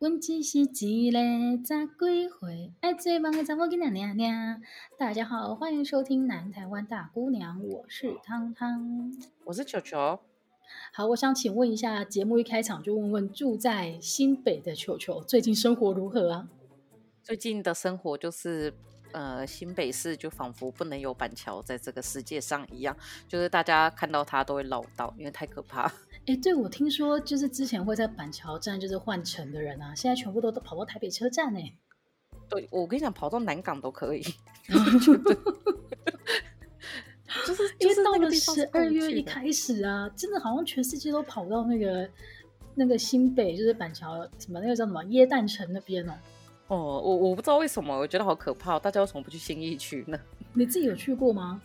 阮只是一个十几岁爱做梦的查某囡仔娘娘。大家好，欢迎收听《南台湾大姑娘》，我是汤汤，我是球球。好，我想请问一下，节目一开场就问问住在新北的球球，最近生活如何啊？最近的生活就是，呃，新北市就仿佛不能有板桥在这个世界上一样，就是大家看到它都会唠叨，因为太可怕。哎，对，我听说就是之前会在板桥站就是换乘的人啊，现在全部都都跑到台北车站呢。对，我跟你讲，跑到南港都可以。就是因为到了十二月一开始啊，真的好像全世界都跑到那个那个新北，就是板桥什么那个叫什么耶诞城那边哦。哦，我我不知道为什么，我觉得好可怕，大家为什么不去新义区呢？你自己有去过吗？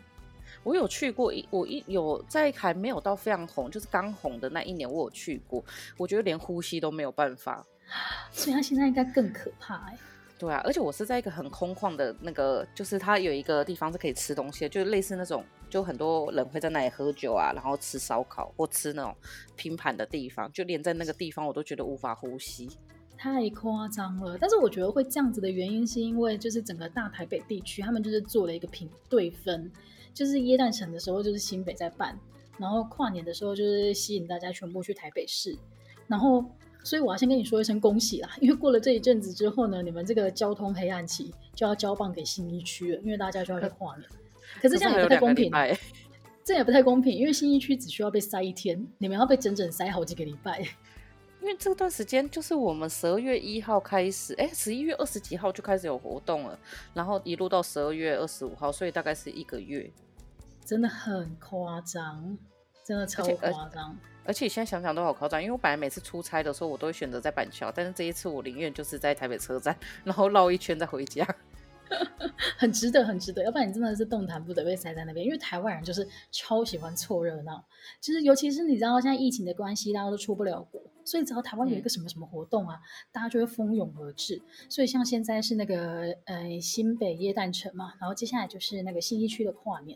我有去过，一我一有在还没有到非常红，就是刚红的那一年，我有去过。我觉得连呼吸都没有办法，所以它现在应该更可怕哎。对啊，而且我是在一个很空旷的那个，就是它有一个地方是可以吃东西的，就是类似那种，就很多人会在那里喝酒啊，然后吃烧烤或吃那种拼盘的地方，就连在那个地方我都觉得无法呼吸，太夸张了。但是我觉得会这样子的原因，是因为就是整个大台北地区，他们就是做了一个平对分。就是耶诞城的时候，就是新北在办，然后跨年的时候，就是吸引大家全部去台北市，然后，所以我要先跟你说一声恭喜啦，因为过了这一阵子之后呢，你们这个交通黑暗期就要交棒给新一区了，因为大家就要去跨年。可是这样也不太公平，这也不太公平，因为新一区只需要被塞一天，你们要被整整塞好几个礼拜。因为这段时间就是我们十二月一号开始，哎，十一月二十几号就开始有活动了，然后一路到十二月二十五号，所以大概是一个月。真的很夸张，真的超夸张。而且现在想想都好夸张，因为我本来每次出差的时候，我都会选择在板桥，但是这一次我宁愿就是在台北车站，然后绕一圈再回家。很值得，很值得。要不然你真的是动弹不得，被塞在那边。因为台湾人就是超喜欢凑热闹，就是尤其是你知道现在疫情的关系，大家都出不了国，所以只要台湾有一个什么什么活动啊，嗯、大家就会蜂拥而至。所以像现在是那个呃新北耶诞城嘛，然后接下来就是那个信义区的跨年。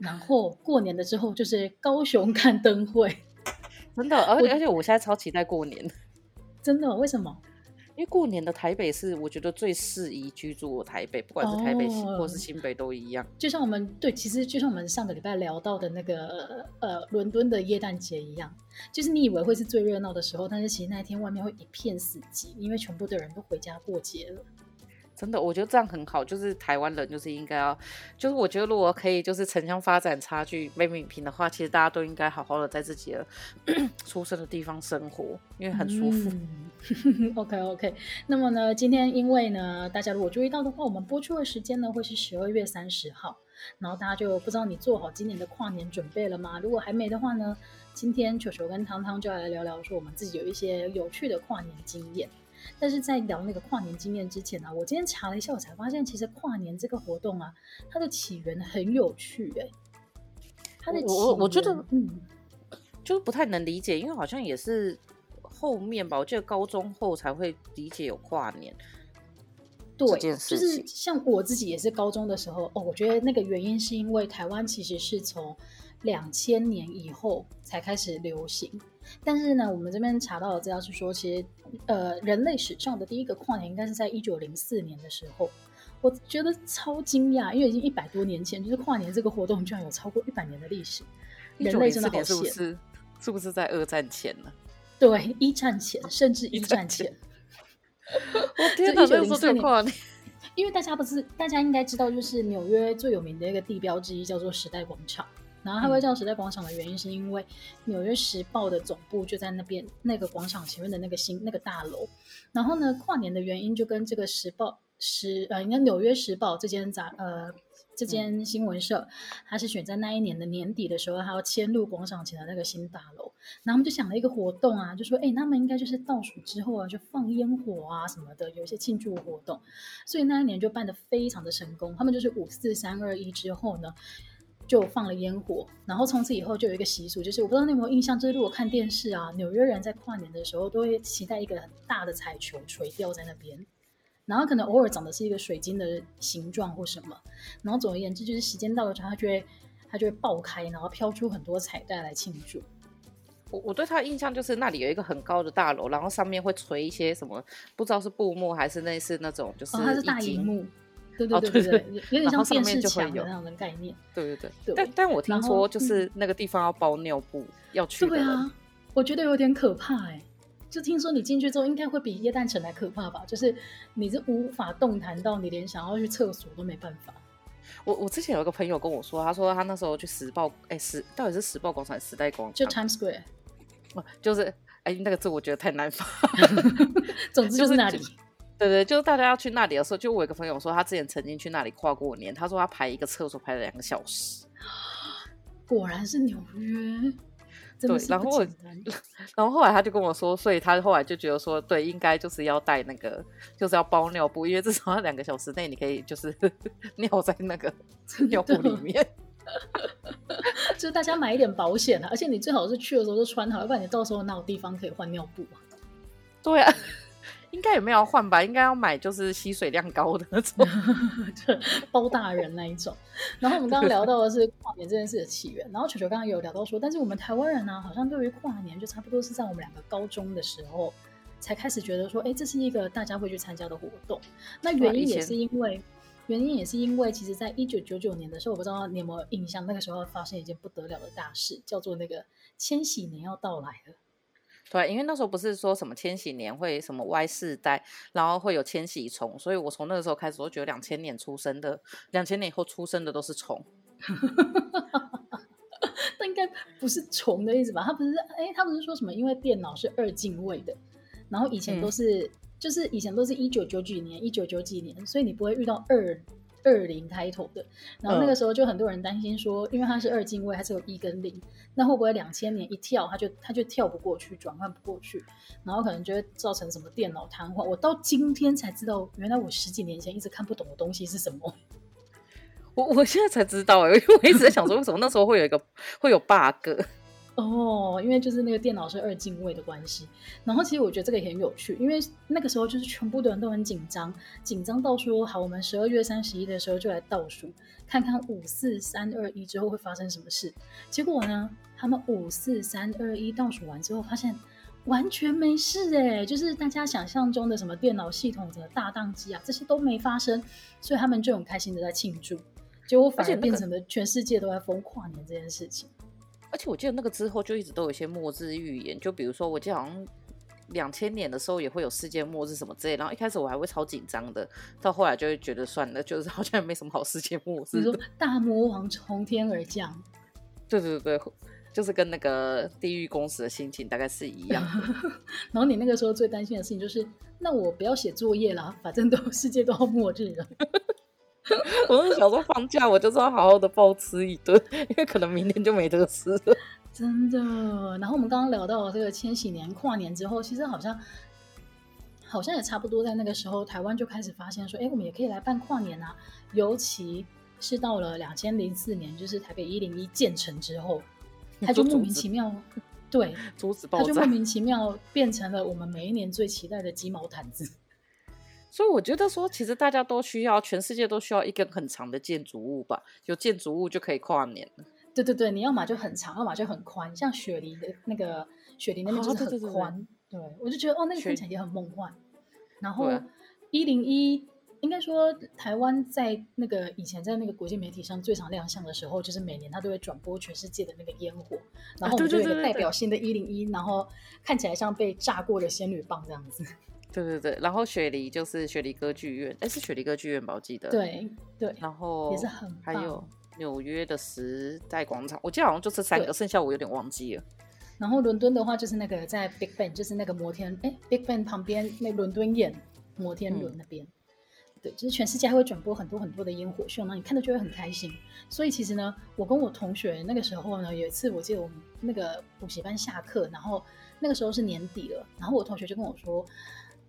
然后过年的之后就是高雄看灯会，真的，而且而且我现在超期待过年，真的，为什么？因为过年的台北是我觉得最适宜居住的台北，不管是台北新或是新北都一样。就像我们对，其实就像我们上个礼拜聊到的那个呃伦敦的耶诞节一样，就是你以为会是最热闹的时候，但是其实那一天外面会一片死寂，因为全部的人都回家过节了。真的，我觉得这样很好。就是台湾人，就是应该要，就是我觉得如果可以，就是城乡发展差距没弭平的话，其实大家都应该好好的在自己的 出生的地方生活，因为很舒服。OK OK，那么呢，今天因为呢，大家如果注意到的话，我们播出的时间呢会是十二月三十号，然后大家就不知道你做好今年的跨年准备了吗？如果还没的话呢，今天球球跟汤汤就要来聊聊说我们自己有一些有趣的跨年经验。但是在聊那个跨年经验之前呢、啊，我今天查了一下，我才发现其实跨年这个活动啊，它的起源很有趣哎、欸。它的起源我我觉得嗯，就是不太能理解，因为好像也是后面吧，我记得高中后才会理解有跨年。对，就是像我自己也是高中的时候哦，我觉得那个原因是因为台湾其实是从两千年以后才开始流行。但是呢，我们这边查到的资料是说，其实，呃，人类史上的第一个跨年应该是在一九零四年的时候。我觉得超惊讶，因为已经一百多年前，就是跨年这个活动居然有超过一百年的历史。人类真的好险，是不是？是不是在二战前呢？对，一战前，甚至一战前。我天哪，那时候就跨年。因为大家不是，大家应该知道，就是纽约最有名的一个地标之一叫做时代广场。然后它会叫时代广场的原因，是因为《纽约时报》的总部就在那边那个广场前面的那个新那个大楼。然后呢，跨年的原因就跟这个时报时呃，应该《纽约时报》这间杂呃这间新闻社，它是选在那一年的年底的时候，它要迁入广场前的那个新大楼。然后他们就想了一个活动啊，就说哎，他们应该就是倒数之后啊，就放烟火啊什么的，有一些庆祝活动。所以那一年就办得非常的成功。他们就是五四三二一之后呢。就放了烟火，然后从此以后就有一个习俗，就是我不知道你有没有印象，就是如果看电视啊，纽约人在跨年的时候都会期待一个很大的彩球垂吊在那边，然后可能偶尔长的是一个水晶的形状或什么，然后总而言之就是时间到了之后，它就会它就会爆开，然后飘出很多彩带来庆祝。我我对他的印象就是那里有一个很高的大楼，然后上面会垂一些什么，不知道是布幕还是类似那种，就是、哦、它是大荧幕，对对对对对，哦、有点像电视墙的那种的概念。对对对，但但我听说就是那个地方要包尿布，嗯、要去的。对啊，我觉得有点可怕哎、欸。就听说你进去之后，应该会比耶诞城还可怕吧？就是你是无法动弹到，你连想要去厕所都没办法。我我之前有一个朋友跟我说，他说他那时候去时报，哎、欸，时到底是时报广场还是时代广场？就 Times Square。就是哎、欸，那个字我觉得太难发。总之 就是那里。就是、对对，就是大家要去那里的时候，就我有一个朋友说，他之前曾经去那里跨过年，他说他排一个厕所排了两个小时。果然是纽约。对，然后 然后后来他就跟我说，所以他后来就觉得说，对，应该就是要带那个，就是要包尿布，因为至少要两个小时内你可以就是 尿在那个尿布里面。就是大家买一点保险啊，而且你最好是去的时候就穿好，要不然你到时候哪有地方可以换尿布啊？对啊，应该也没有换吧？应该要买就是吸水量高的那种，包大人那一种。然后我们刚刚聊到的是跨年这件事的起源，然后球球刚刚有聊到说，但是我们台湾人呢、啊，好像对于跨年就差不多是在我们两个高中的时候才开始觉得说，哎，这是一个大家会去参加的活动。那原因也是因为。原因也是因为，其实，在一九九九年的时候，我不知道你有没有印象，那个时候发生一件不得了的大事，叫做那个千禧年要到来了。对，因为那时候不是说什么千禧年会什么 Y 世代，然后会有千禧虫，所以我从那个时候开始，我觉得两千年出生的，两千年以后出生的都是虫。那应该不是虫的意思吧？他不是，哎，他不是说什么？因为电脑是二进位的，然后以前都是。嗯就是以前都是一九九几年、一九九几年，所以你不会遇到二二零开头的。然后那个时候就很多人担心说，因为它是二进位，它是有一跟零，那会不会两千年一跳，它就它就跳不过去，转换不过去，然后可能就会造成什么电脑瘫痪。我到今天才知道，原来我十几年前一直看不懂的东西是什么。我我现在才知道，因为我一直在想说，为什么那时候会有一个会有 bug。哦，因为就是那个电脑是二进位的关系，然后其实我觉得这个也很有趣，因为那个时候就是全部的人都很紧张，紧张到说好，我们十二月三十一的时候就来倒数，看看五四三二一之后会发生什么事。结果呢，他们五四三二一倒数完之后，发现完全没事哎，就是大家想象中的什么电脑系统的大宕机啊，这些都没发生，所以他们就很开心的在庆祝，结果反而变成了全世界都在疯跨年这件事情。而且我记得那个之后就一直都有一些末日预言，就比如说我记得好像两千年的时候也会有世界末日什么之类，然后一开始我还会超紧张的，到后来就会觉得算了，就是好像也没什么好世界末日。你说大魔王从天而降？对对对，就是跟那个地狱公使的心情大概是一样。然后你那个时候最担心的事情就是，那我不要写作业了，反正都世界都要末日了。我是想说放假，我就是要好好的暴吃一顿，因为可能明天就没得吃了。真的。然后我们刚刚聊到这个千禧年跨年之后，其实好像好像也差不多在那个时候，台湾就开始发现说，哎，我们也可以来办跨年啊。尤其是到了两千零四年，就是台北一零一建成之后，它就莫名其妙，对，它就莫名其妙变成了我们每一年最期待的鸡毛毯子。所以我觉得说，其实大家都需要，全世界都需要一根很长的建筑物吧？有建筑物就可以跨年了。对对对，你要么就很长，要么就很宽。像雪梨的那个雪梨那边就是很宽。哦、对，对，对，对，我就觉得哦，那个看起来也很梦幻。然后一零一，应该说台湾在那个以前在那个国际媒体上最常亮相的时候，就是每年它都会转播全世界的那个烟火，然后我们就有一个代表性的一零一，然后看起来像被炸过的仙女棒这样子。对对对，然后雪梨就是雪梨歌剧院，哎，是雪梨歌剧院吧？我记得。对对。然后也是很棒。还有纽约的时代广场，我记得好像就这三个，剩下我有点忘记了。然后伦敦的话，就是那个在 Big Ben，就是那个摩天，哎，Big Ben 旁边那伦敦眼摩天轮那边。嗯、对，就是全世界还会转播很多很多的烟火秀，那你看的就会很开心。所以其实呢，我跟我同学那个时候呢，有一次我记得我们那个补习班下课，然后那个时候是年底了，然后我同学就跟我说。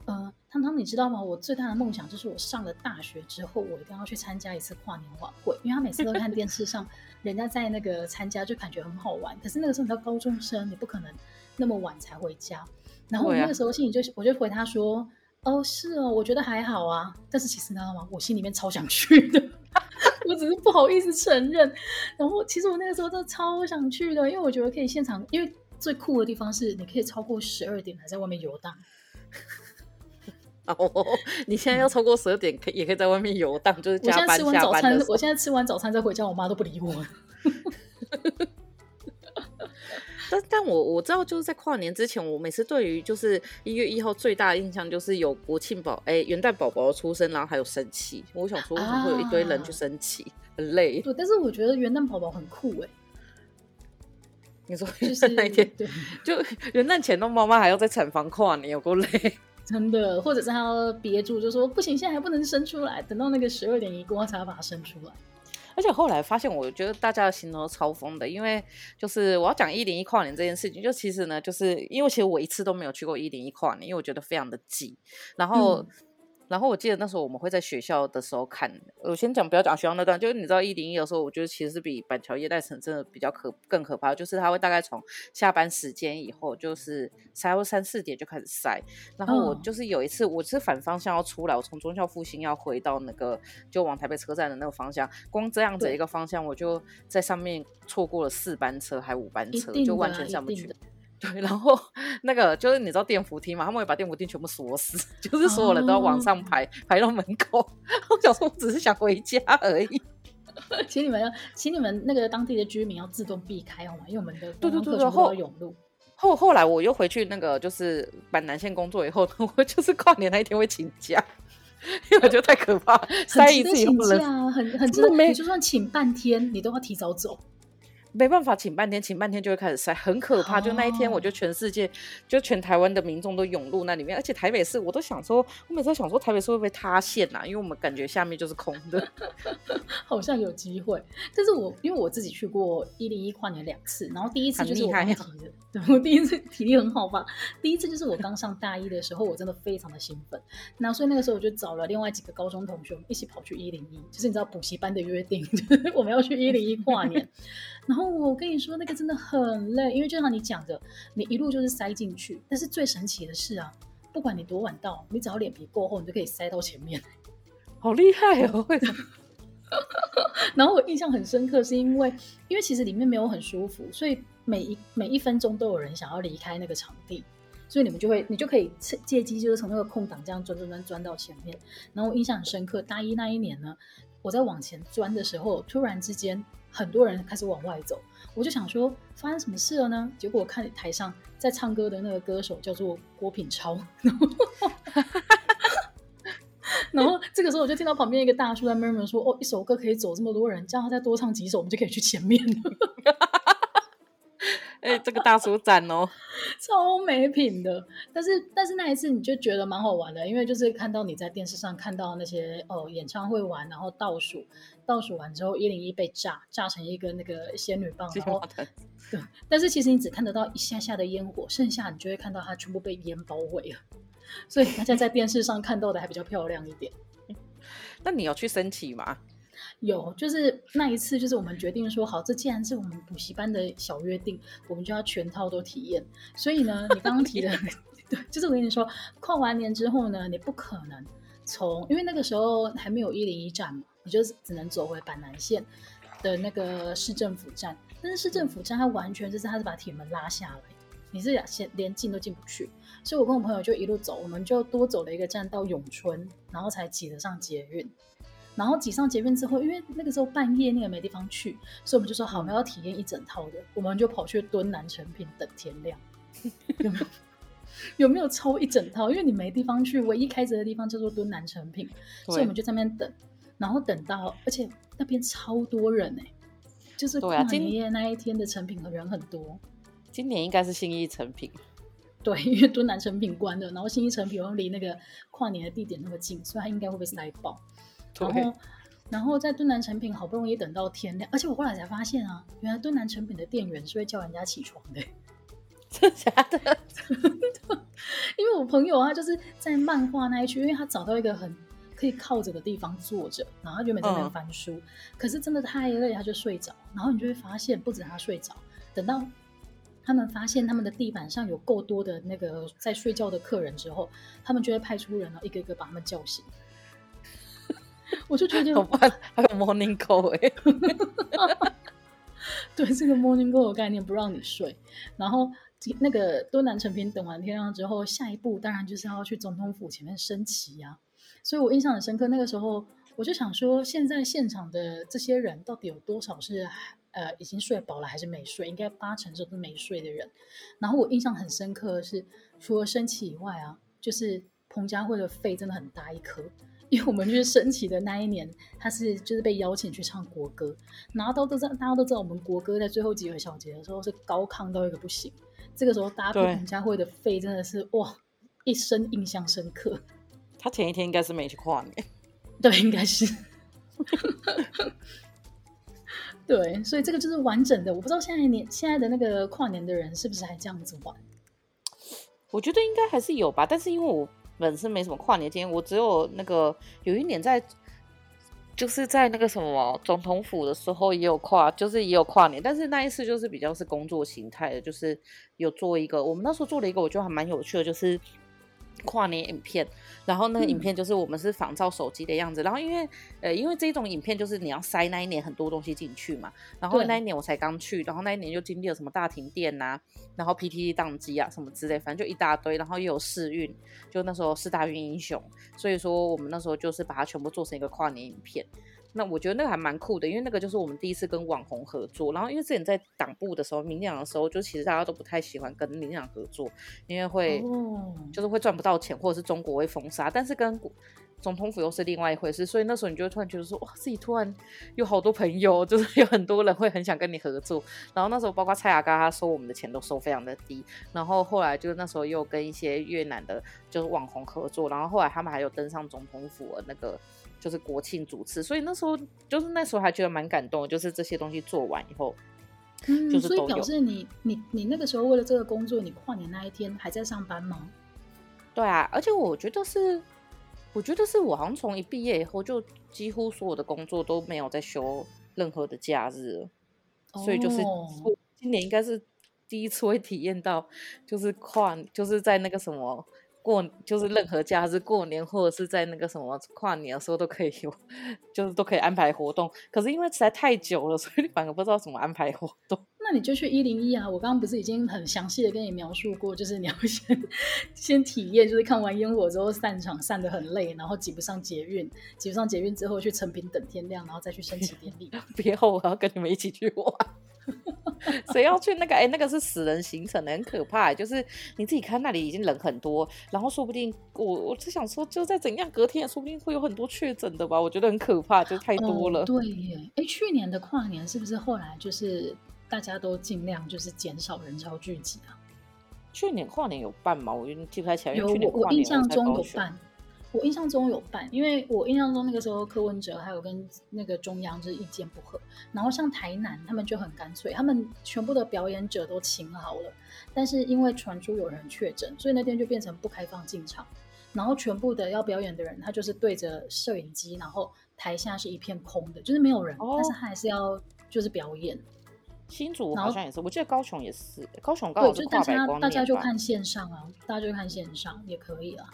呃，汤汤，你知道吗？我最大的梦想就是我上了大学之后，我一定要去参加一次跨年晚会，因为他每次都看电视上人家在那个参加，就感觉很好玩。可是那个时候你到高中生，你不可能那么晚才回家。然后我那个时候心里就，我就回他说：“哦，是哦，我觉得还好啊。”但是其实你知道吗？我心里面超想去的，我只是不好意思承认。然后其实我那个时候真的超想去的，因为我觉得可以现场，因为。最酷的地方是，你可以超过十二点还在外面游荡。哦，你现在要超过十二点，可也可以在外面游荡，就是加班下班的。我现在吃完早餐再回家，我妈都不理我。但但我我知道，就是在跨年之前，我每次对于就是一月一号最大的印象就是有国庆宝哎元旦宝宝出生，然后还有升旗。我想说，为什么会有一堆人去升旗？啊、很累。对，但是我觉得元旦宝宝很酷哎。你说就是那一天，就元旦前，那妈妈还要在产房跨年，有够累。真的，或者是他要憋住，就说不行，现在还不能生出来，等到那个十二点一过，才要把它生出来。而且后来发现，我觉得大家的心都超疯的，因为就是我要讲一零一跨年这件事情，就其实呢，就是因为其实我一次都没有去过一零一跨年，因为我觉得非常的挤，然后。嗯然后我记得那时候我们会在学校的时候看，我先讲不要讲学校那段，就是你知道一零一的时候，我觉得其实是比板桥耶诞城真的比较可更可怕，就是他会大概从下班时间以后，就是塞到三四点就开始塞。然后我就是有一次我是反方向要出来，我从中校复兴要回到那个就往台北车站的那个方向，光这样子一个方向，我就在上面错过了四班车还五班车，就完全上不去。对，然后 那个就是你知道电扶梯嘛，他们会把电扶梯全部锁死，就是所有人都要往上排，哦、排到门口。我想说，我只是想回家而已。请你们要，请你们那个当地的居民要自动避开好吗？因为我们的对对对对后涌路。后后来我又回去那个就是板南线工作以后，我就是跨年那一天会请假，因为我觉得太可怕，塞一次以后请假很很真的没，你就算请半天，你都要提早走。没办法，请半天，请半天就会开始塞，很可怕。就那一天，我就全世界，就全台湾的民众都涌入那里面，而且台北市，我都想说，我每次想说台北市会不会塌陷呐？因为我们感觉下面就是空的，好像有机会。但是我因为我自己去过一零一跨年两次，然后第一次就是我刚提的，对，我第一次体力很好吧？第一次就是我刚上大一的时候，我真的非常的兴奋，那所以那个时候我就找了另外几个高中同学，我们一起跑去一零一，就是你知道补习班的约定，就是我们要去一零一跨年，然后。我跟你说，那个真的很累，因为就像你讲的，你一路就是塞进去。但是最神奇的是啊，不管你多晚到，你只要脸皮够厚，你就可以塞到前面。好厉害哦！为什么？然后我印象很深刻，是因为因为其实里面没有很舒服，所以每一每一分钟都有人想要离开那个场地，所以你们就会你就可以借机就是从那个空档这样钻钻钻钻到前面。然后我印象很深刻，大一那一年呢，我在往前钻的时候，突然之间。很多人开始往外走，我就想说发生什么事了呢？结果我看台上在唱歌的那个歌手叫做郭品超，然后，这个时候我就听到旁边一个大叔在默默说：“哦，一首歌可以走这么多人，叫他再多唱几首，我们就可以去前面了。”哎、欸，这个大叔赞哦，超没品的。但是，但是那一次你就觉得蛮好玩的，因为就是看到你在电视上看到那些哦演唱会完，然后倒数，倒数完之后一零一被炸，炸成一个那个仙女棒，然后对。但是其实你只看得到一下下的烟火，剩下你就会看到它全部被烟包围了。所以大家在电视上看到的还比较漂亮一点。那你有去升旗吗？有，就是那一次，就是我们决定说好，这既然是我们补习班的小约定，我们就要全套都体验。所以呢，你刚刚提的，对，就是我跟你说，跨完年之后呢，你不可能从，因为那个时候还没有一零一站嘛，你就只能走回板南线的那个市政府站。但是市政府站它完全就是它是把铁门拉下来，你是先连进都进不去。所以我跟我朋友就一路走，我们就多走了一个站到永春，然后才挤得上捷运。然后挤上捷运之后，因为那个时候半夜那个没地方去，所以我们就说好，我们要体验一整套的，我们就跑去敦南成品等天亮。有没有？有没有抽一整套？因为你没地方去，唯一开着的地方叫做敦南成品，所以我们就在那边等。然后等到，而且那边超多人哎、欸，就是跨年夜那一天的成品的人很多。今年应该是新一成品，对，因为敦南成品关了，然后新一成品又离那个跨年的地点那么近，所以它应该会被塞爆。然后，然后在敦南成品好不容易等到天亮，而且我后来才发现啊，原来敦南成品的店员是会叫人家起床的，真的假的？因为我朋友他就是在漫画那一区，因为他找到一个很可以靠着的地方坐着，然后他原本在那边翻书，嗯，可是真的太累，他就睡着。然后你就会发现，不止他睡着，等到他们发现他们的地板上有够多的那个在睡觉的客人之后，他们就会派出人，一个一个把他们叫醒。我就觉得 还有 morning call 哎、欸，对这个 morning call 的概念不让你睡，然后那个敦南成品等完天亮之后，下一步当然就是要去总统府前面升旗呀、啊。所以我印象很深刻，那个时候我就想说，现在现场的这些人到底有多少是呃已经睡饱了还是没睡？应该八成都是没睡的人。然后我印象很深刻的是，除了升旗以外啊，就是彭佳慧的肺真的很大一颗。因为我们就是升旗的那一年，他是就是被邀请去唱国歌，然后都都知道，大家都知道我们国歌在最后几个小节的时候是高亢到一个不行，这个时候搭配彭佳慧的肺真的是哇，一生印象深刻。他前一天应该是没去跨年，对，应该是，对，所以这个就是完整的。我不知道现在年现在的那个跨年的人是不是还这样子玩？我觉得应该还是有吧，但是因为我。本身没什么跨年经验，我只有那个有一年在，就是在那个什么总统府的时候也有跨，就是也有跨年，但是那一次就是比较是工作形态的，就是有做一个，我们那时候做了一个，我觉得还蛮有趣的，就是。跨年影片，然后那个影片就是我们是仿照手机的样子，嗯、然后因为呃，因为这种影片就是你要塞那一年很多东西进去嘛，然后那一年我才刚去，然后那一年就经历了什么大停电呐、啊，然后 PTT 宕机啊什么之类，反正就一大堆，然后又有试运，就那时候四大运英雄，所以说我们那时候就是把它全部做成一个跨年影片。那我觉得那个还蛮酷的，因为那个就是我们第一次跟网红合作。然后因为之前在党部的时候，民进党的时候，就其实大家都不太喜欢跟民进党合作，因为会、哦、就是会赚不到钱，或者是中国会封杀。但是跟总统府又是另外一回事，所以那时候你就会突然觉得说，哇，自己突然有好多朋友，就是有很多人会很想跟你合作。然后那时候包括蔡雅刚，他收我们的钱都收非常的低。然后后来就是那时候又跟一些越南的，就是网红合作。然后后来他们还有登上总统府的那个。就是国庆主持，所以那时候就是那时候还觉得蛮感动，就是这些东西做完以后，嗯，就是所以表示你你你那个时候为了这个工作，你跨年那一天还在上班吗？对啊，而且我觉得是，我觉得是我好像从一毕业以后，就几乎所有的工作都没有再休任何的假日，哦，所以就是今年应该是第一次会体验到，就是跨就是在那个什么。过就是任何假日过年或者是在那个什么跨年的时候都可以有，就是都可以安排活动。可是因为实在太久了，所以你反而不知道怎么安排活动。那你就去一零一啊！我刚刚不是已经很详细的跟你描述过，就是你要先 先体验，就是看完烟火之后散场散的很累，然后挤不上捷运，挤不上捷运之后去成品等天亮，然后再去升旗典礼。别后我要跟你们一起去玩。谁要去那个？哎、欸，那个是死人行程，很可怕。就是你自己看那里已经人很多，然后说不定我我只想说，就在怎样隔天，说不定会有很多确诊的吧？我觉得很可怕，就太多了。哦、对耶，哎、欸，去年的跨年是不是后来就是大家都尽量就是减少人潮聚集啊？去年跨年有办吗？我记不太起来。有，我我印象中有办。我印象中有办，因为我印象中那个时候柯文哲还有跟那个中央就是意见不合，然后像台南他们就很干脆，他们全部的表演者都请好了，但是因为传出有人确诊，所以那天就变成不开放进场，然后全部的要表演的人他就是对着摄影机，然后台下是一片空的，就是没有人，哦、但是他还是要就是表演。新竹好像也是，我记得高雄也是，高雄刚好是跨百光，大家就看线上啊，大家就看线上也可以啊。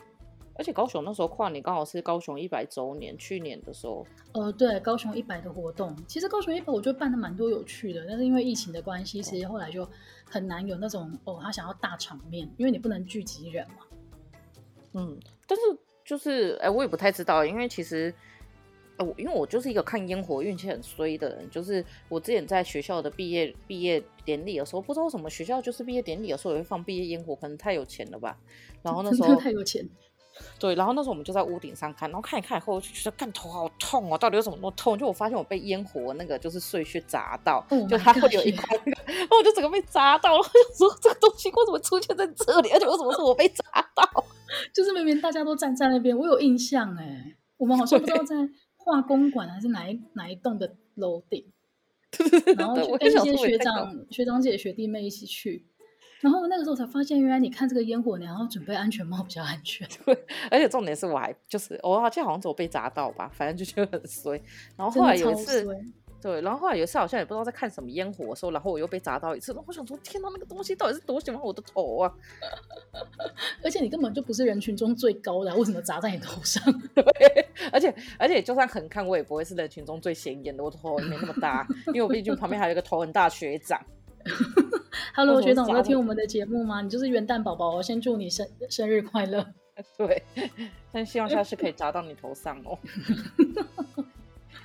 而且高雄那时候跨年刚好是高雄一百周年，去年的时候。呃，对，高雄一百的活动，其实高雄一百我觉得办的蛮多有趣的，但是因为疫情的关系，其实后来就很难有那种哦，他想要大场面，因为你不能聚集人嘛。嗯，但是就是哎、欸，我也不太知道，因为其实呃，因为我就是一个看烟火运气很衰的人，就是我之前在学校的毕业毕业典礼的时候，不知道为什么学校就是毕业典礼的时候也会放毕业烟火，可能太有钱了吧。然后那时候太有钱。对，然后那时候我们就在屋顶上看，然后看一看以后，我就觉得干头好痛哦，到底有什么那么痛？就我发现我被烟火那个就是碎屑砸到，oh、就它会有一块那个，然后我就整个被砸到了。我想说这个东西为什么出现在这里？而且为什么是我被砸到？就是明明大家都站在那边，我有印象哎，我们好像不知道在化工馆还是哪一哪一栋的楼顶，然后就跟一些学长学长姐学弟妹一起去。然后那个时候才发现，原来你看这个烟火，你还要准备安全帽比较安全。对，而且重点是我还就是，我好像好像只有被砸到吧，反正就觉得很衰。然后后来有一次，对，然后后来有一次好像也不知道在看什么烟火的时候，然后我又被砸到一次。然后我想说，天哪，那个东西到底是多喜欢我的头啊！而且你根本就不是人群中最高的，为什么砸在你头上？对，而且而且就算横看，我也不会是人群中最显眼的，我的头也没那么大，因为我毕竟旁边还有一个头很大学长。Hello，学长，要听我们的节目吗？你就是元旦宝宝，我先祝你生生日快乐。对，但希望下次可以砸到你头上哦。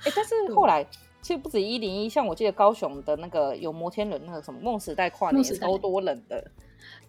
哎、欸，但是后来其实不止一零一，像我记得高雄的那个有摩天轮，那个什么梦时代跨年超多人的。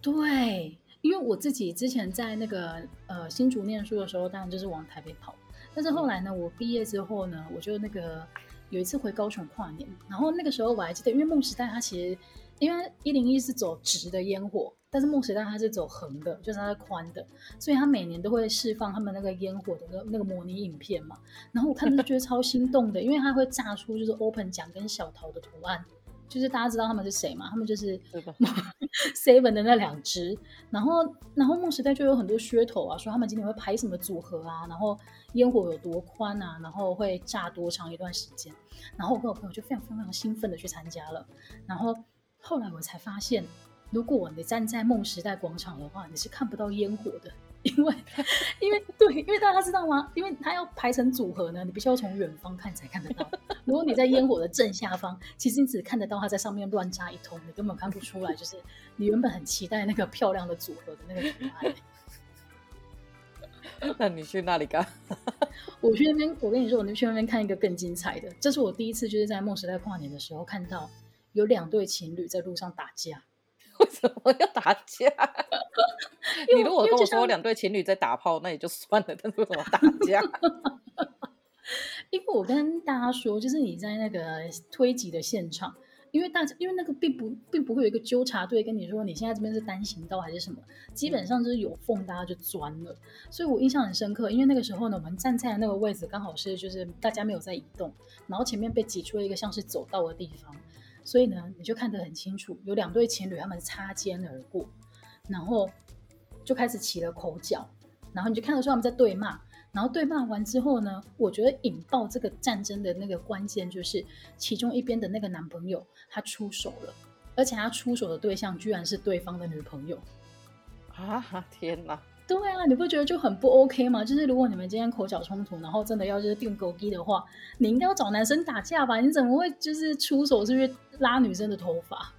对，因为我自己之前在那个呃新竹念书的时候，当然就是往台北跑。但是后来呢，我毕业之后呢，我就那个有一次回高雄跨年，然后那个时候我还记得，因为梦时代它其实因为一零一是走直的烟火。但是梦时代它是走横的，就是它是宽的，所以它每年都会释放他们那个烟火的那个那个模拟影片嘛。然后我看就觉得超心动的，因为它会炸出就是 open 奖跟小桃的图案，就是大家知道他们是谁嘛？他们就是 seven 的那两只。然后然后梦时代就有很多噱头啊，说他们今天会排什么组合啊，然后烟火有多宽啊，然后会炸多长一段时间。然后我跟我朋友就非常非常非常兴奋的去参加了。然后后来我才发现。如果你站在梦时代广场的话，你是看不到烟火的，因为，因为对，因为大家知道吗？因为它要排成组合呢，你必须要从远方看才看得到。如果你在烟火的正下方，其实你只看得到它在上面乱扎一通，你根本看不出来，就是你原本很期待那个漂亮的组合的那个图案。那你去那里干？我去那边，我跟你说，我去那边看一个更精彩的。这是我第一次就是在梦时代跨年的时候看到有两对情侣在路上打架。为什么要打架？你如果跟我说两对情侣在打炮，那也就算了。但是为什么打架？因为我跟大家说，就是你在那个推挤的现场，因为大家因为那个并不并不会有一个纠察队跟你说你现在这边是单行道还是什么，基本上就是有缝，大家就钻了。所以我印象很深刻，因为那个时候呢，我们站在的那个位置刚好是就是大家没有在移动，然后前面被挤出了一个像是走道的地方。所以呢，你就看得很清楚，有两对情侣他们擦肩而过，然后就开始起了口角，然后你就看得出他们在对骂，然后对骂完之后呢，我觉得引爆这个战争的那个关键就是其中一边的那个男朋友他出手了，而且他出手的对象居然是对方的女朋友，啊，天哪！对啊，你不觉得就很不 OK 吗？就是如果你们今天口角冲突，然后真的要就是定狗逼的话，你应该要找男生打架吧？你怎么会就是出手，是不是拉女生的头发？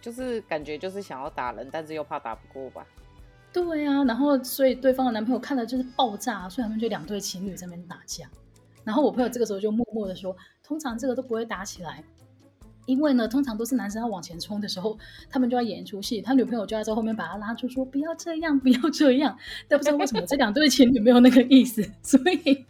就是感觉就是想要打人，但是又怕打不过吧？对啊，然后所以对方的男朋友看了就是爆炸，所以他们就两对情侣在那边打架。然后我朋友这个时候就默默的说：“通常这个都不会打起来。”因为呢，通常都是男生要往前冲的时候，他们就要演一出戏，他女朋友就要在后面把他拉住，说不要这样，不要这样。但不知道为什么这两对情侣没有那个意思，所以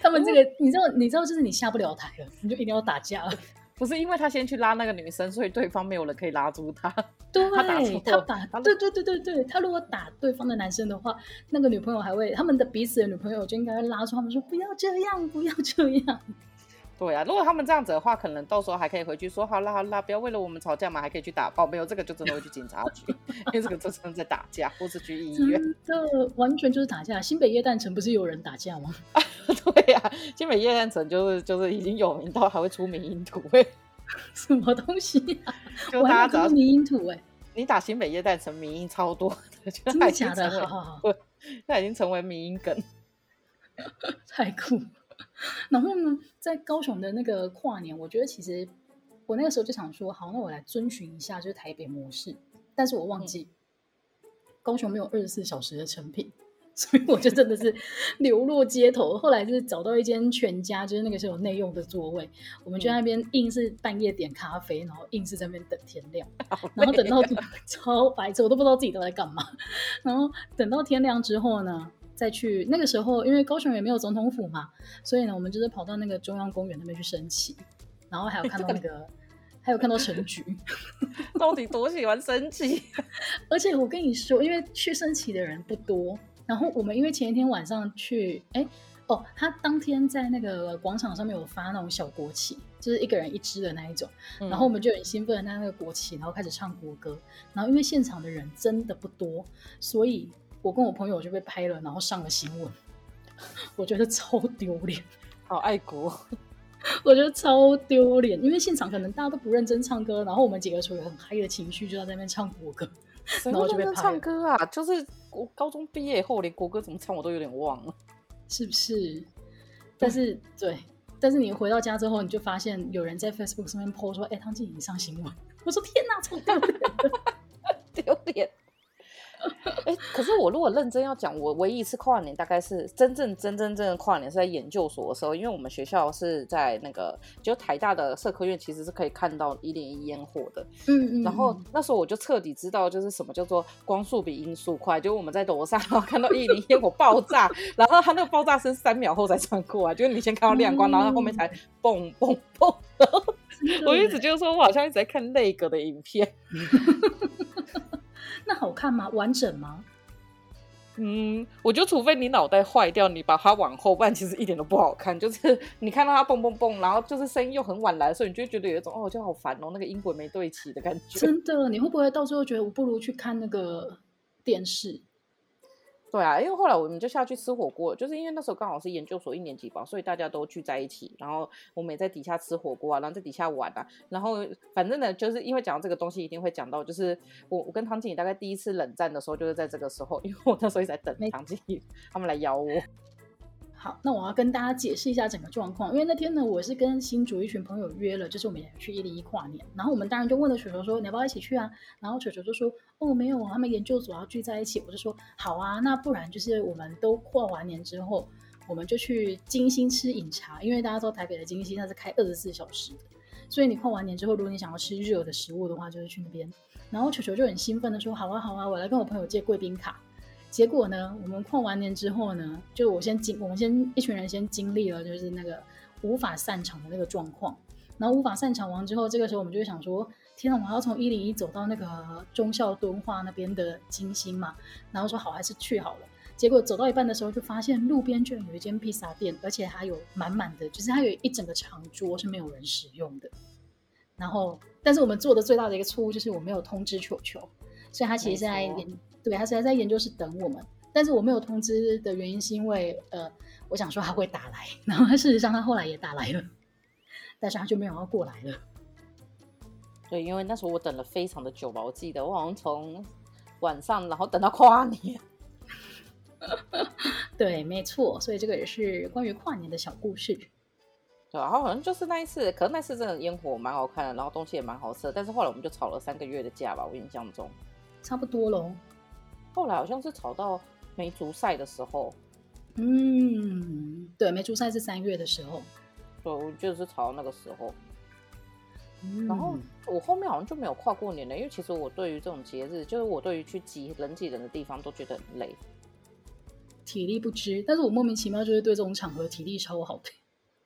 他们这个你知道，你知道，就是你下不了台了，你就一定要打架了。不是因为他先去拉那个女生，所以对方没有人可以拉住他。对，他打，他打，对对对对对，他如果打对方的男生的话，那个女朋友还会，他们的彼此的女朋友就应该会拉住他们说不要这样，不要这样。对啊，如果他们这样子的话，可能到时候还可以回去说好啦好啦，不要为了我们吵架嘛，还可以去打爆。没有这个就真的会去警察局，因为这个真的在打架，或是去医院。真的完全就是打架。新北夜诞城不是有人打架吗？啊 对呀、啊，新北夜诞城就是就是已经有名到还会出迷因图哎，什么东西啊？就大家迷因图哎，你打新北夜诞城迷因超多的，真的假的？好好好，对，那已经成为迷因梗，太酷。然后呢，在高雄的那个跨年，我觉得其实我那个时候就想说，好，那我来遵循一下就是台北模式。但是我忘记、嗯、高雄没有二十四小时的成品，所以我就真的是流落街头。后来就是找到一间全家，就是那个时候有内用的座位，我们就在那边硬是半夜点咖啡，然后硬是在那边等天亮，然后等到超白痴，我都不知道自己都在干嘛。然后等到天亮之后呢，再去那个时候，因为高雄也没有总统府嘛，所以呢，我们就是跑到那个中央公园那边去升旗，然后还有看到那个，还有看到陈菊，到底多喜欢升旗？而且我跟你说，因为去升旗的人不多，然后我们因为前一天晚上去，哎，哦，他当天在那个广场上面有发那种小国旗，就是一个人一支的那一种，嗯、然后我们就很兴奋的拿那个国旗，然后开始唱国歌，然后因为现场的人真的不多，所以。我跟我朋友就被拍了，然后上了新闻，我觉得超丢脸。好爱国，我觉得超丢脸，因为现场可能大家都不认真唱歌，然后我们几个处于很嗨的情绪，就在那边唱国歌，然后就被拍了。唱歌啊，就是我高中毕业以后，连国歌怎么唱我都有点忘了，是不是？但是对，但是你回到家之后，你就发现有人在 Facebook 上面 po 说：“哎，汤静怡上新闻。”我说：“天哪，超丢脸，丢脸。哎、欸，可是我如果认真要讲，我唯一一次跨年大概是真正真真正正跨年是在研究所的时候，因为我们学校是在那个就台大的社科院，其实是可以看到一零一烟火的。嗯嗯。然后那时候我就彻底知道，就是什么叫做光速比音速快，就我们在楼上然后看到一零一烟火爆炸，然后它那个爆炸声三秒后才传过来，就是你先看到亮光，嗯、然后它后面才嘣嘣嘣。然后我一直就是说我好像一直在看那个的影片。那好看吗？完整吗？嗯，我觉得除非你脑袋坏掉，你把它往后，不然其实一点都不好看。就是 你看到它蹦蹦蹦，然后就是声音又很晚来，的时候你就觉得有一种哦，就好烦哦，那个音轨没对齐的感觉。真的，你会不会到最后觉得我不如去看那个电视？对啊，因为后来我们就下去吃火锅，就是因为那时候刚好是研究所一年级吧，所以大家都聚在一起，然后我们也在底下吃火锅啊，然后在底下玩啊，然后反正呢，就是因为讲到这个东西，一定会讲到，就是我我跟唐经理大概第一次冷战的时候，就是在这个时候，因为我那时候一直在等唐经理他们来邀我。好，那我要跟大家解释一下整个状况，因为那天呢，我是跟新竹一群朋友约了，就是我们也去一零一跨年，然后我们当然就问了球球说，你要不要一起去啊？然后球球就说，哦，没有，他们研究所要聚在一起。我就说，好啊，那不然就是我们都跨完年之后，我们就去金星吃饮茶，因为大家知道台北的金星它是开二十四小时的，所以你跨完年之后，如果你想要吃热的食物的话，就是去那边。然后球球就很兴奋的说，好啊，好啊，我来跟我朋友借贵宾卡。结果呢，我们跨完年之后呢，就我先经，我们先一群人先经历了，就是那个无法散场的那个状况。然后无法散场完之后，这个时候我们就会想说，天哪，我要从一零一走到那个忠孝敦化那边的金星嘛。然后说好，还是去好了。结果走到一半的时候，就发现路边居然有一间披萨店，而且还有满满的，就是它有一整个长桌是没有人使用的。然后，但是我们做的最大的一个错误就是我没有通知球球，所以他其实在对，他现在在研究室等我们，但是我没有通知的原因是因为，呃，我想说他会打来，然后事实上他后来也打来了，但是他就没有要过来了。对，因为那时候我等了非常的久吧，我记得我好像从晚上，然后等到跨年。对，没错，所以这个也是关于跨年的小故事。对，然后好像就是那一次，可能那次真的烟火蛮好看的，然后东西也蛮好吃的，但是后来我们就吵了三个月的架吧，我印象中。差不多喽。后来好像是吵到梅竹赛的时候，嗯，对，梅竹赛是三月的时候，对，我就是吵到那个时候。嗯、然后我后面好像就没有跨过年了，因为其实我对于这种节日，就是我对于去挤人挤人的地方都觉得很累，体力不支。但是我莫名其妙就是对这种场合体力超好的。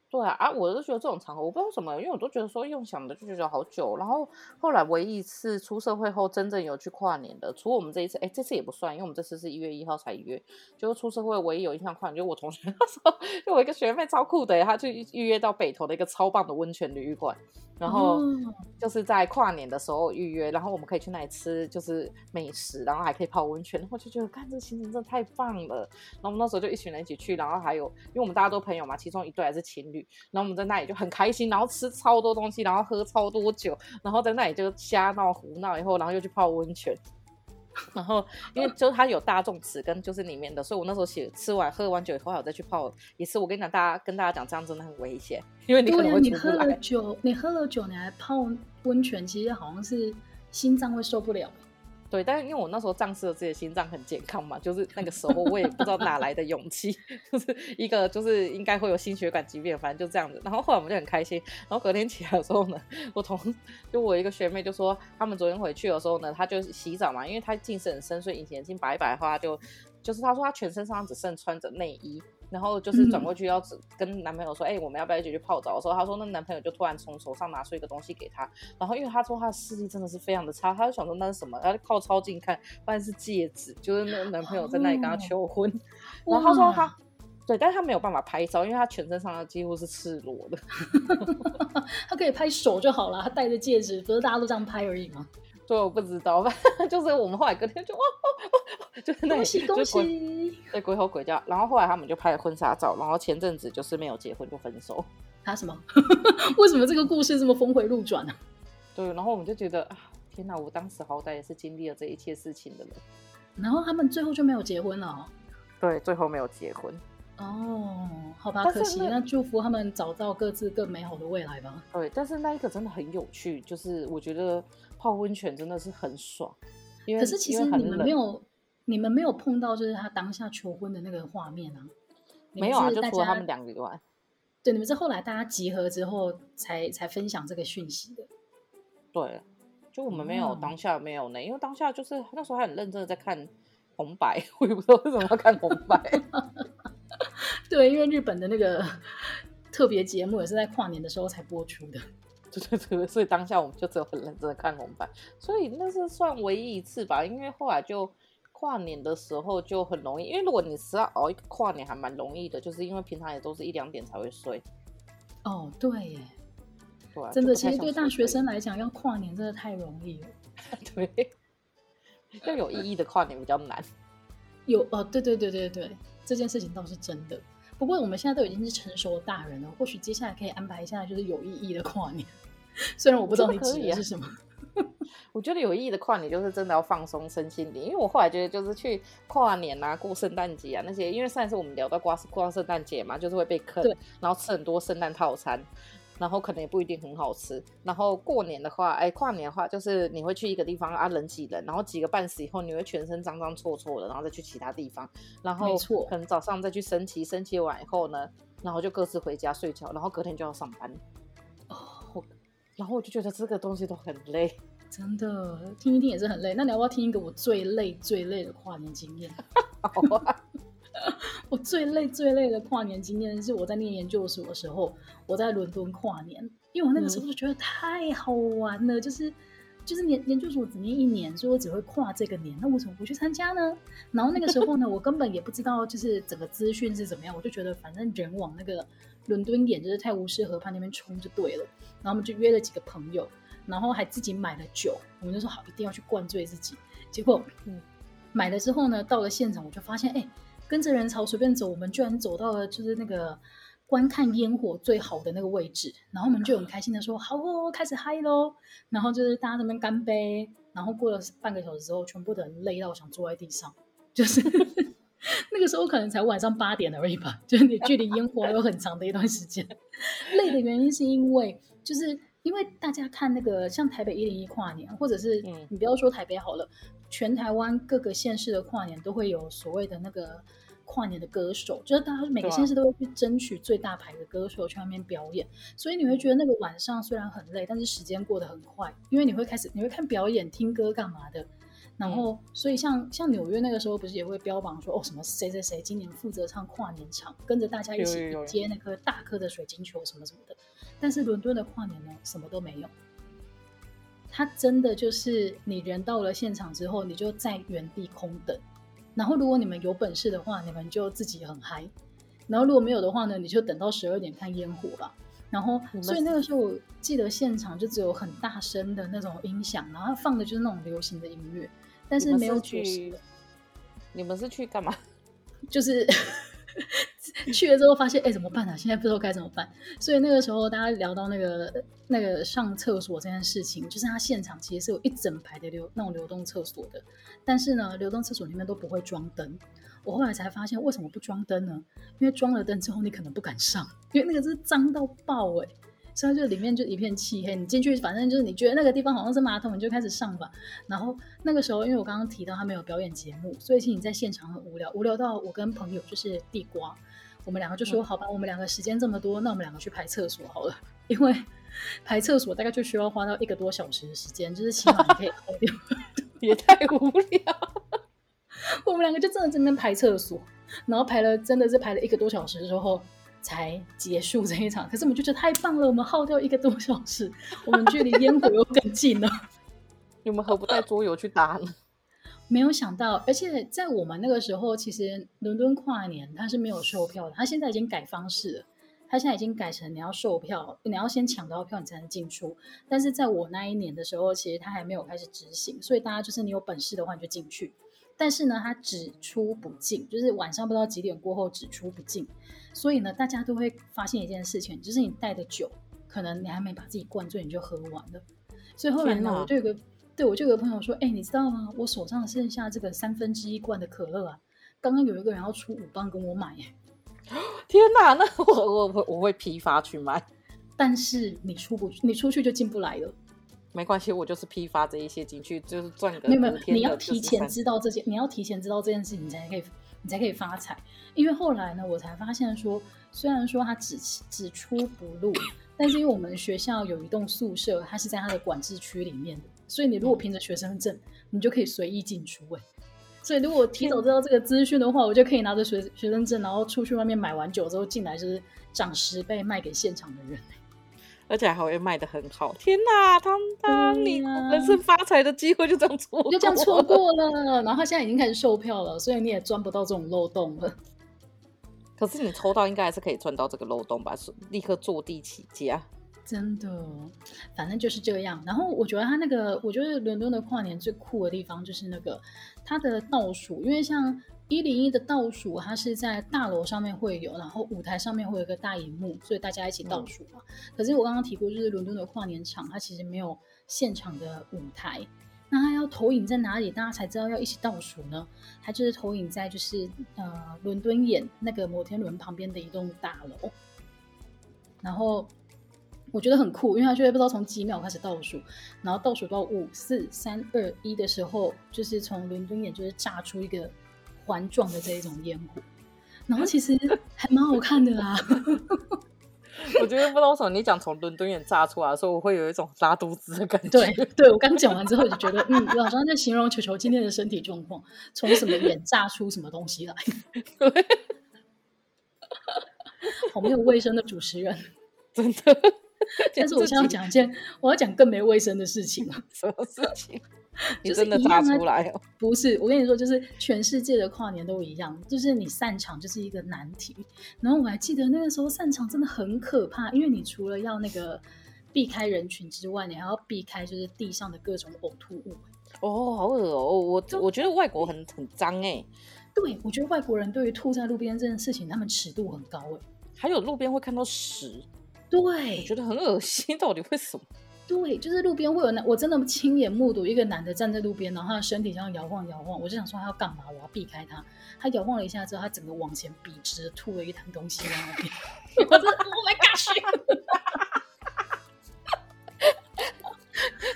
对啊，啊，我是觉得这种场合，我不知道为什么，因为我都觉得说用想的就觉得好久。然后后来唯一一次出社会后真正有去跨年的，除了我们这一次，哎，这次也不算，因为我们这次是一月一号才约。就是出社会唯一有印象跨年，就是我同学 那时候，就我一个学妹超酷的，她去预约到北投的一个超棒的温泉旅馆。然后就是在跨年的时候预约，然后我们可以去那里吃就是美食，然后还可以泡温泉，然后就觉得看这个行程真的太棒了。然后我们那时候就一群人一起去，然后还有因为我们大家都朋友嘛，其中一对还是情侣，然后我们在那里就很开心，然后吃超多东西，然后喝超多酒，然后在那里就瞎闹胡闹，以后然后又去泡温泉。然后，因为就是它有大众池跟就是里面的，所以我那时候写吃完喝完酒以后，还有再去泡一次。我跟你讲，大家跟大家讲，这样真的很危险，因为你可能。你喝了酒，你喝了酒，你还泡温泉，其实好像是心脏会受不了。对，但是因为我那时候仗势着自己的心脏很健康嘛，就是那个时候我也不知道哪来的勇气，就是一个就是应该会有心血管疾病，反正就这样子。然后后来我们就很开心，然后隔天起来的时候呢，我同就我一个学妹就说，他们昨天回去的时候呢，她就洗澡嘛，因为她近视很深，所以隐形眼镜摆一摆的话，就就是她说她全身上只剩穿着内衣。然后就是转过去要跟男朋友说，哎、嗯欸，我们要不要一起去泡澡？的时候，他说那男朋友就突然从手上拿出一个东西给她，然后因为她说她的视力真的是非常的差，她就想说那是什么，她就靠超近看，发现是戒指，就是那个男朋友在那里跟她求婚，哦、然后她说她对，但是他没有办法拍照，因为他全身上下几乎是赤裸的，他可以拍手就好了，他戴着戒指，不是大家都这样拍而已吗？对，我不知道，反正 就是我们后来隔天就哇，就是那恭喜恭喜，对，鬼吼鬼叫。然后后来他们就拍了婚纱照，然后前阵子就是没有结婚就分手。他什么？为什么这个故事这么峰回路转呢？对，然后我们就觉得啊，天哪！我当时好歹也是经历了这一切事情的人。然后他们最后就没有结婚了哦。对，最后没有结婚。哦，好吧，可惜，那祝福他们找到各自更美好的未来吧。对，但是那一个真的很有趣，就是我觉得泡温泉真的是很爽。因为可是其实你们没有，你们没有碰到就是他当下求婚的那个画面啊？没有啊，就除了他们两个以外。对，你们是后来大家集合之后才才分享这个讯息的。对，就我们没有、嗯、当下没有呢，因为当下就是那时候还很认真的在看红白，我也不知道为什么要看红白。对，因为日本的那个 特别节目也是在跨年的时候才播出的。对对对，所以当下我们就只有很认真的看红白，所以那是算唯一一次吧。因为后来就跨年的时候就很容易，因为如果你是要熬一个跨年还蛮容易的，就是因为平常也都是一两点才会睡。哦，对耶，对啊，真的，其实对大学生来讲，要跨年真的太容易了。对，要有意义的跨年比较难。有哦，对对对对对，这件事情倒是真的。不过我们现在都已经是成熟的大人了，或许接下来可以安排一下，就是有意义的跨年。虽然我不知道你指的是什么，我觉得有意义的跨年就是真的要放松身心灵。因为我后来觉得，就是去跨年啊、过圣诞节啊那些，因为上一次我们聊到过过圣诞节嘛，就是会被坑，然后吃很多圣诞套餐。然后可能也不一定很好吃。然后过年的话，哎，跨年的话就是你会去一个地方啊，人挤人，然后挤个半死以后，你会全身脏脏臭臭的，然后再去其他地方。然后可能早上再去升旗，升旗完以后呢，然后就各自回家睡觉，然后隔天就要上班。哦，然后我就觉得这个东西都很累，真的听一听也是很累。那你要不要听一个我最累最累的跨年经验？好啊。我最累最累的跨年经验是我在念研究所的时候，我在伦敦跨年，因为我那个时候就觉得太好玩了，嗯、就是就是研研究所只念一年，所以我只会跨这个年，那为什么不去参加呢？然后那个时候呢，我根本也不知道就是整个资讯是怎么样，我就觉得反正人往那个伦敦点就是泰晤士河畔那边冲就对了，然后我们就约了几个朋友，然后还自己买了酒，我们就说好一定要去灌醉自己，结果嗯买了之后呢，到了现场我就发现哎。跟着人潮随便走，我们居然走到了就是那个观看烟火最好的那个位置，然后我们就很开心的说：“好哦，开始嗨喽！”然后就是大家这边干杯，然后过了半个小时之后，全部的人累到想坐在地上，就是个时候可能才晚上八点而已吧，就是你距离烟火有很长的一段时间。累的原因是因为就是。因为大家看那个像台北一零一跨年，或者是你不要说台北好了，嗯、全台湾各个县市的跨年都会有所谓的那个跨年的歌手，就是大家每个县市都会去争取最大牌的歌手去外面表演，所以你会觉得那个晚上虽然很累，但是时间过得很快，因为你会开始你会看表演、听歌干嘛的，然后、嗯、所以像像纽约那个时候不是也会标榜说哦什么谁谁谁今年负责唱跨年场，跟着大家一起接那颗大颗的水晶球什么什么的。但是伦敦的跨年呢，什么都没有。它真的就是你人到了现场之后，你就在原地空等。然后如果你们有本事的话，你们就自己很嗨。然后如果没有的话呢，你就等到十二点看烟火吧。然后所以那个时候我记得现场就只有很大声的那种音响，然后放的就是那种流行的音乐，但是没有去。你们是去干嘛？就是。去了之后发现，哎、欸，怎么办啊？现在不知道该怎么办。所以那个时候，大家聊到那个那个上厕所这件事情，就是他现场其实是有一整排的流那种流动厕所的，但是呢，流动厕所里面都不会装灯。我后来才发现，为什么不装灯呢？因为装了灯之后，你可能不敢上，因为那个是脏到爆哎、欸。所以就里面就一片漆黑，你进去反正就是你觉得那个地方好像是马桶，你就开始上吧。然后那个时候，因为我刚刚提到他没有表演节目，所以其实你在现场很无聊，无聊到我跟朋友就是地瓜，我们两个就说、嗯、好吧，我们两个时间这么多，那我们两个去排厕所好了，因为排厕所大概就需要花到一个多小时的时间，就是起码你可以熬掉，也太无聊。我们两个就真的在那边排厕所，然后排了真的是排了一个多小时之后。才结束这一场，可是我们就觉得太棒了，我们耗掉一个多小时，我们距离烟火又更近了。你们何不带桌游去打呢？没有想到，而且在我们那个时候，其实伦敦跨年它是没有售票的，它现在已经改方式了，它现在已经改成你要售票，你要先抢到票你才能进出。但是在我那一年的时候，其实它还没有开始执行，所以大家就是你有本事的话你就进去。但是呢，它只出不进，就是晚上不知道几点过后只出不进。所以呢，大家都会发现一件事情，就是你带的酒，可能你还没把自己灌醉，你就喝完了。所以后来呢，我就有个对我就有个朋友说：“哎、欸，你知道吗？我手上剩下这个三分之一罐的可乐啊，刚刚有一个人要出五磅跟我买耶。”天哪，那我我我我会批发去买，但是你出不去，你出去就进不来了。没关系，我就是批发这一些进去，就是赚个。没有没有，你要提前知道这些，你要提前知道这件事情，你才可以，你才可以发财。因为后来呢，我才发现说，虽然说他只只出不入，但是因为我们学校有一栋宿舍，它是在它的管制区里面的，所以你如果凭着学生证，你就可以随意进出。哎，所以如果提早知道这个资讯的话，我就可以拿着学学生证，然后出去外面买完酒之后进来，就是涨十倍卖给现场的人。而且还会卖得很好，天哪，汤汤，啊、你人生发财的机会就这样错过，就这样错过了。然后他现在已经开始售票了，所以你也钻不到这种漏洞了。可是你抽到应该还是可以钻到这个漏洞吧？是立刻坐地起价。真的，反正就是这样。然后我觉得他那个，我觉得伦敦的跨年最酷的地方就是那个他的倒数，因为像。一零一的倒数，它是在大楼上面会有，然后舞台上面会有一个大荧幕，所以大家一起倒数嘛。嗯、可是我刚刚提过，就是伦敦的跨年场，它其实没有现场的舞台，那它要投影在哪里，大家才知道要一起倒数呢？它就是投影在就是呃伦敦眼那个摩天轮旁边的一栋大楼，然后我觉得很酷，因为它就会不知道从几秒开始倒数，然后倒数到五四三二一的时候，就是从伦敦眼就是炸出一个。环状的这一种烟火，然后 其实还蛮好看的啦。我觉得不知道为什么你讲从伦敦眼炸出来的时候，我会有一种拉肚子的感觉。对，对我刚讲完之后就觉得，嗯，我好像在形容球球今天的身体状况，从什么眼炸出什么东西来。好没有卫生的主持人，真的。但是我现在要讲一件，我要讲更没卫生的事情。什么事情？你真的炸出来哦？不是，我跟你说，就是全世界的跨年都一样，就是你散场就是一个难题。然后我还记得那个时候散场真的很可怕，因为你除了要那个避开人群之外，你还要避开就是地上的各种呕吐物。哦，好恶哦！我我觉得外国很很脏哎。对，我觉得外国人对于吐在路边这件事情，他们尺度很高哎。还有路边会看到屎，对，我觉得很恶心，到底为什么？对，就是路边会有男，我真的亲眼目睹一个男的站在路边，然后他的身体这样摇晃摇晃，我就想说他要干嘛？我要避开他。他摇晃了一下之后，他整个往前笔直吐了一滩东西在那边。我真的，Oh my God！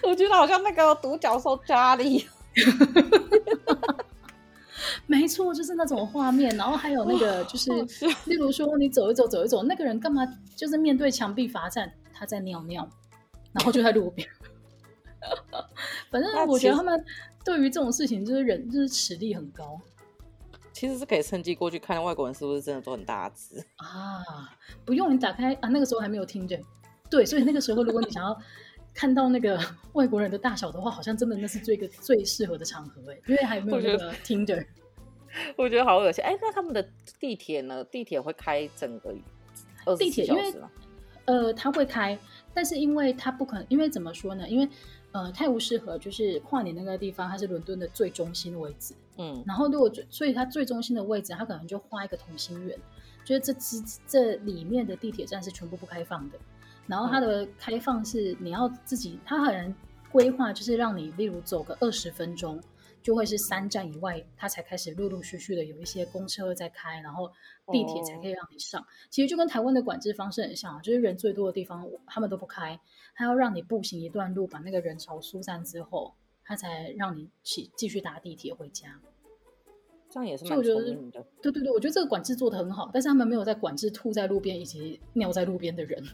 我觉得好像那个独角兽家里。没错，就是那种画面。然后还有那个，就是例如说你走一走，走一走，那个人干嘛？就是面对墙壁罚站，他在尿尿。然后就在路边，反正我觉得他们对于这种事情就是人就是实力很高，其实是可以趁机过去看外国人是不是真的都很大只啊？不用你打开啊，那个时候还没有听见，对，所以那个时候如果你想要 看到那个外国人的大小的话，好像真的那是最个最适合的场合哎，因为还没有那个 Tinder，我觉得好恶心哎。那他们的地铁呢？地铁会开整个地铁因为呃，他会开。但是因为它不可能，因为怎么说呢？因为呃，泰晤士河就是跨年那个地方，它是伦敦的最中心的位置。嗯，然后如果所以它最中心的位置，它可能就画一个同心圆，就是这支这里面的地铁站是全部不开放的。然后它的开放是你要自己，它可能规划就是让你，例如走个二十分钟。就会是三站以外，它才开始陆陆续续的有一些公车在开，然后地铁才可以让你上。Oh. 其实就跟台湾的管制方式很像，就是人最多的地方他们都不开，他要让你步行一段路，把那个人潮疏散之后，他才让你起继续搭地铁回家。这样也是蛮聪明的。对对对，我觉得这个管制做的很好，但是他们没有在管制吐在路边以及尿在路边的人。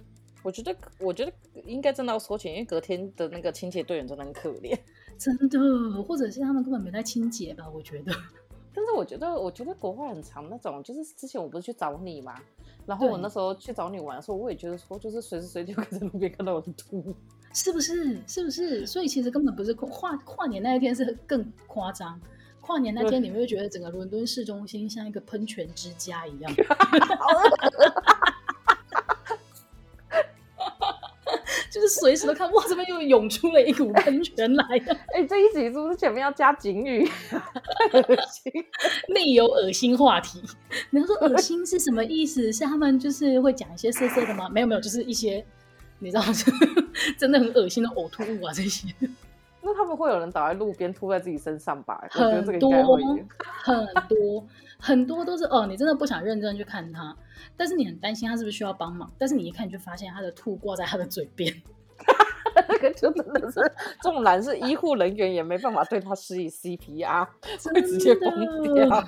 我觉得，我觉得应该真的要收钱，因为隔天的那个清洁队员真的很可怜。真的，或者是他们根本没在清洁吧？我觉得。但是我觉得，我觉得国外很长那种，就是之前我不是去找你嘛，然后我那时候去找你玩的时候，我也觉得说，就是随时随地可以在路边看到我的图，是不是？是不是？所以其实根本不是跨跨年那一天是更夸张，跨年那天你们会觉得整个伦敦市中心像一个喷泉之家一样。就是随时都看，哇，这边又涌出了一股喷泉来了。哎、欸，这一集是不是前面要加警语？太恶心，内有恶心话题。你要说 恶心是什么意思？是他们就是会讲一些色色的吗？没有没有，就是一些你知道，真的很恶心的呕吐物啊这些。那他们会有人倒在路边吐在自己身上吧？很多很多很多都是哦，你真的不想认真去看他，但是你很担心他是不是需要帮忙，但是你一看你就发现他的吐挂在他的嘴边，那个就真的是这种男是医护人员也没办法对他施以 CPR，会直接疯掉。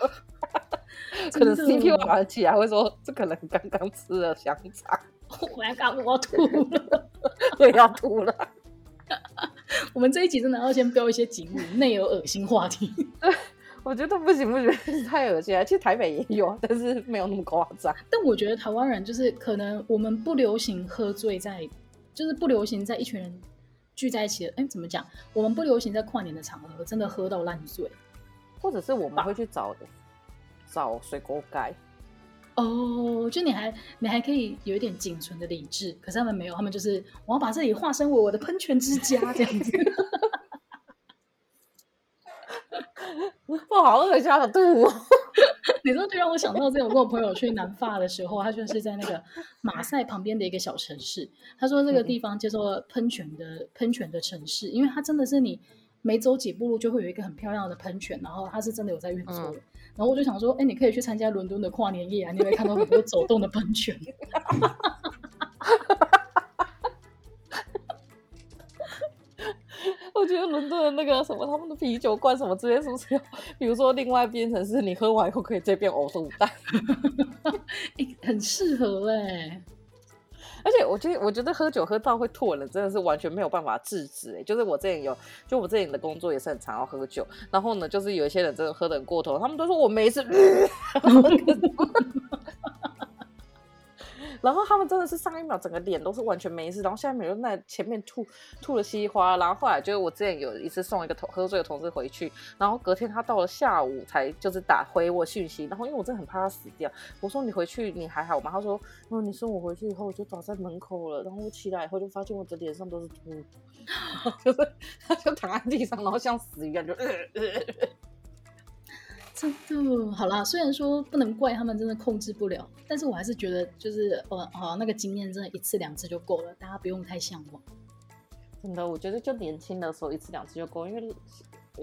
可能 CPR 玩起来会说，这可能刚刚吃了香肠，我要刚我吐了，对，要吐了。我们这一集真的要先标一些警语，内有恶心话题。我觉得不行不行，太恶心了。其实台北也有，但是没有那么夸张。但我觉得台湾人就是可能我们不流行喝醉在，就是不流行在一群人聚在一起的。哎，怎么讲？我们不流行在跨年的场合真的喝到烂醉，或者是我们会去找的。找水果盖哦，就你还你还可以有一点仅存的理智，可是他们没有，他们就是我要把这里化身为我的喷泉之家这样子。我好恶心，好吐。你知道，就让我想到，这种跟我朋友去南法的时候，他就是在那个马赛旁边的一个小城市。他说这个地方叫做喷泉的喷泉的城市，因为它真的是你每走几步路就会有一个很漂亮的喷泉，然后它是真的有在运作的。嗯然后我就想说，哎，你可以去参加伦敦的跨年夜啊，你会看到很多走动的喷泉。觉得伦敦的那个什么，他们的啤酒罐什么之类，是不是要？比如说，另外变成是你喝完以后可以这边呕吐袋，很适合哎。而且我觉得，我觉得喝酒喝到会吐的人真的是完全没有办法制止哎。就是我之前有，就我之前的工作也是很常要喝酒，然后呢，就是有一些人真的喝得很过头，他们都说我没事。然后他们真的是上一秒整个脸都是完全没事，然后下一秒又在前面吐吐了稀花。然后后来就是我之前有一次送一个同喝醉的同事回去，然后隔天他到了下午才就是打回我讯息，然后因为我真的很怕他死掉，我说你回去你还好吗？他说嗯，你送我回去以后我就倒在门口了，然后我起来以后就发现我的脸上都是吐，就是他就躺在地上，然后像死一样就。呃呃真的好啦，虽然说不能怪他们，真的控制不了，但是我还是觉得就是呃，好那个经验真的一次两次就够了，大家不用太向往。真的，我觉得就年轻的时候一次两次就够，因为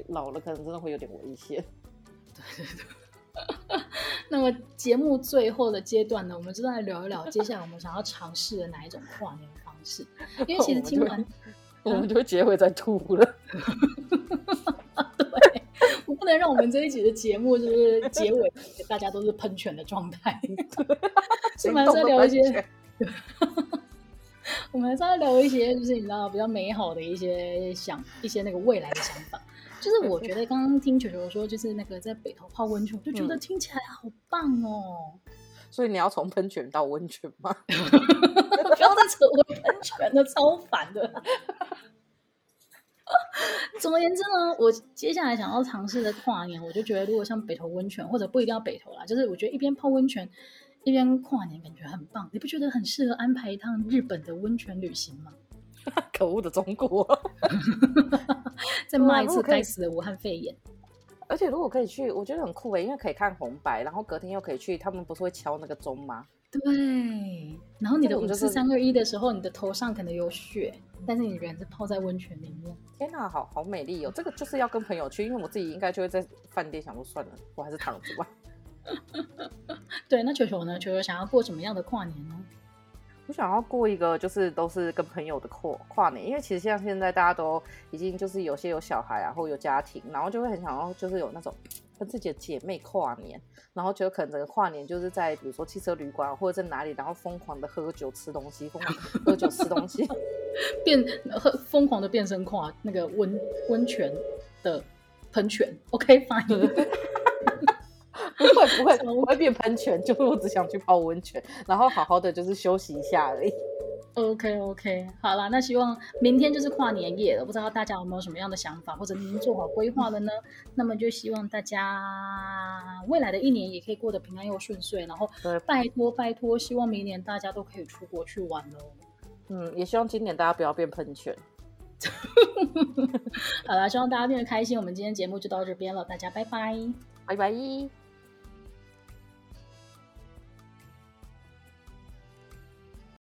老了可能真的会有点危险。对对对。那么节目最后的阶段呢，我们就来聊一聊接下来我们想要尝试的哪一种跨年方式，因为其实 听完我们就会结尾再吐了。不能让我们这一集的节目就是结尾，大家都是喷泉的状态。我们还是要聊一些，我们还是要聊一些，就是你知道比较美好的一些想一些那个未来的想法。就是我觉得刚刚听球球说，就是那个在北头泡温泉，就觉得听起来好棒哦。所以你要从喷泉到温泉吗？不要再扯回喷泉了，超烦的。总而言之呢，我接下来想要尝试的跨年，我就觉得如果像北投温泉，或者不一定要北投啦，就是我觉得一边泡温泉一边跨年，感觉很棒。你不觉得很适合安排一趟日本的温泉旅行吗？可恶的中国，再骂一次该死的武汉肺炎。而且如果可以去，我觉得很酷诶，因为可以看红白，然后隔天又可以去，他们不是会敲那个钟吗？对。然后你的五四三二一的时候，你的头上可能有血。但是你人是泡在温泉里面，天哪，好好美丽哦！这个就是要跟朋友去，因为我自己应该就会在饭店想说算了，我还是躺着吧。对，那球球呢？球球想要过什么样的跨年呢？我想要过一个就是都是跟朋友的跨跨年，因为其实像现在大家都已经就是有些有小孩啊，或有家庭，然后就会很想要就是有那种。跟自己的姐妹跨年，然后就可能整个跨年就是在比如说汽车旅馆或者在哪里，然后疯狂的喝酒吃东西，疯狂 喝酒吃东西，变喝疯狂的变身跨那个温温泉的喷泉，OK fine，不会不会我会变喷泉，就是我只想去泡温泉，然后好好的就是休息一下而已。OK OK，好啦，那希望明天就是跨年夜了，不知道大家有没有什么样的想法，或者您做好规划了呢？那么就希望大家未来的一年也可以过得平安又顺遂，然后拜托拜托，希望明年大家都可以出国去玩喽。嗯，也希望今年大家不要变喷泉。好啦，希望大家变得开心。我们今天节目就到这边了，大家拜拜，拜拜。